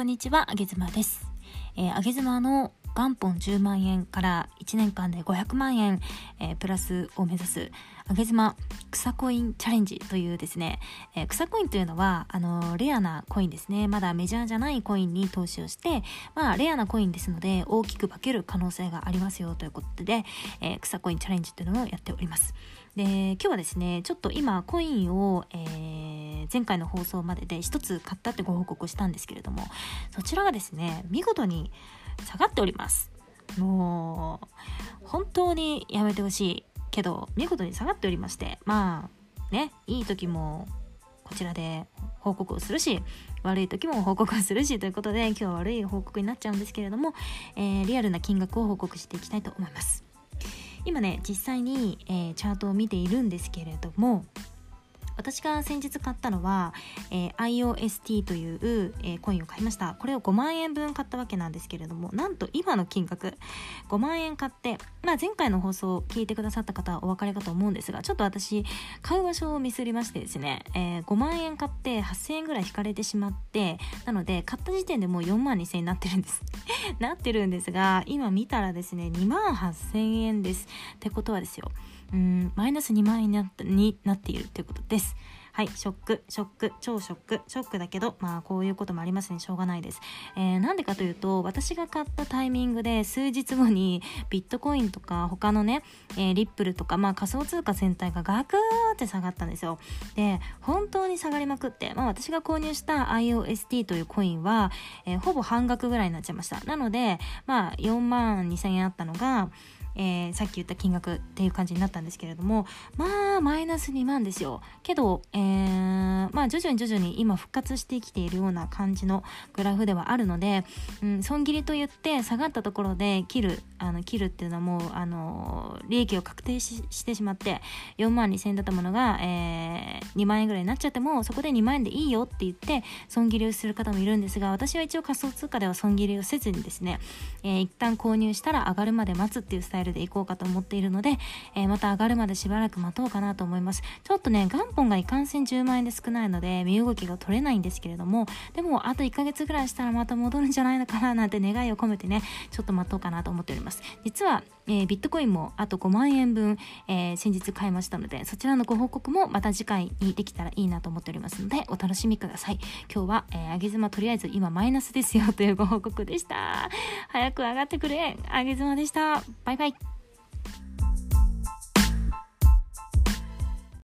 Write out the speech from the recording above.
こんにちは、あげずまです。えー、あげずまの元本10万円から1年間で500万円、えー、プラスを目指す、あげずま草コインチャレンジというですね、えー、草コインというのは、あのレアなコインですね。まだメジャーじゃないコインに投資をして、まあ、レアなコインですので、大きく化ける可能性がありますよということで、え草コインチャレンジというのをやっております。で、今日はですね、ちょっと今、コインを、えー前回の放送までで1つ買ったってご報告したんですけれどもそちらがですね見事に下がっております。もう本当にやめてほしいけど見事に下がっておりましてまあねいい時もこちらで報告をするし悪い時も報告をするしということで今日は悪い報告になっちゃうんですけれども、えー、リアルな金額を報告していきたいと思います。今ね実際に、えー、チャートを見ているんですけれども私が先日買ったのは、えー、IOST という、えー、コインを買いました。これを5万円分買ったわけなんですけれどもなんと今の金額5万円買って、まあ、前回の放送を聞いてくださった方はお分かりかと思うんですがちょっと私買う場所をミスりましてですね、えー、5万円買って8000円ぐらい引かれてしまってなので買った時点でもう4万2000円になってるんです。なってるんですが今見たらですね2万8000円です。ってことはですよ。うんマイナス2万円になったになっているということです。はい、ショック、ショック、超ショック、ショックだけど、まあこういうこともありますね、しょうがないです。えー、なんでかというと、私が買ったタイミングで数日後にビットコインとか他のね、えー、リップルとか、まあ仮想通貨全体がガクーって下がったんですよ。で、本当に下がりまくって、まあ私が購入した IOST というコインは、えー、ほぼ半額ぐらいになっちゃいました。なので、まあ4万2000円あったのが、えー、さっき言った金額っていう感じになったんですけれどもまあマイナス2万ですよ。けど、えー、まあ徐々に徐々に今復活してきているような感じのグラフではあるので、うん、損切りと言って下がったところで切るあの切るっていうのはもうあの利益を確定してしまって4万2000円だったものが、えー、2万円ぐらいになっちゃってもそこで2万円でいいよって言って損切りをする方もいるんですが私は一応仮想通貨では損切りをせずにですね、えー、一旦購入したら上がるまで待つっていうスタイルでいこうかと思っているので、えー、また上がるまでしばらく待とうかなと思います。ちょっとね元本がいかんせん10万円で少ないので身動きが取れないんですけれどもでもあと1ヶ月ぐらいしたらまた戻るんじゃないのかななんて願いを込めてねちょっと待とうかなと思っております。実は、えー、ビットコインもあと5万円分、えー、先日買いましたのでそちらのご報告もまた次回にできたらいいなと思っておりますのでお楽しみください。今日は、えー、上げ妻とりあえず今マイナスですよというご報告でした。早く上がってくれ。上げ妻でした。バイバイ。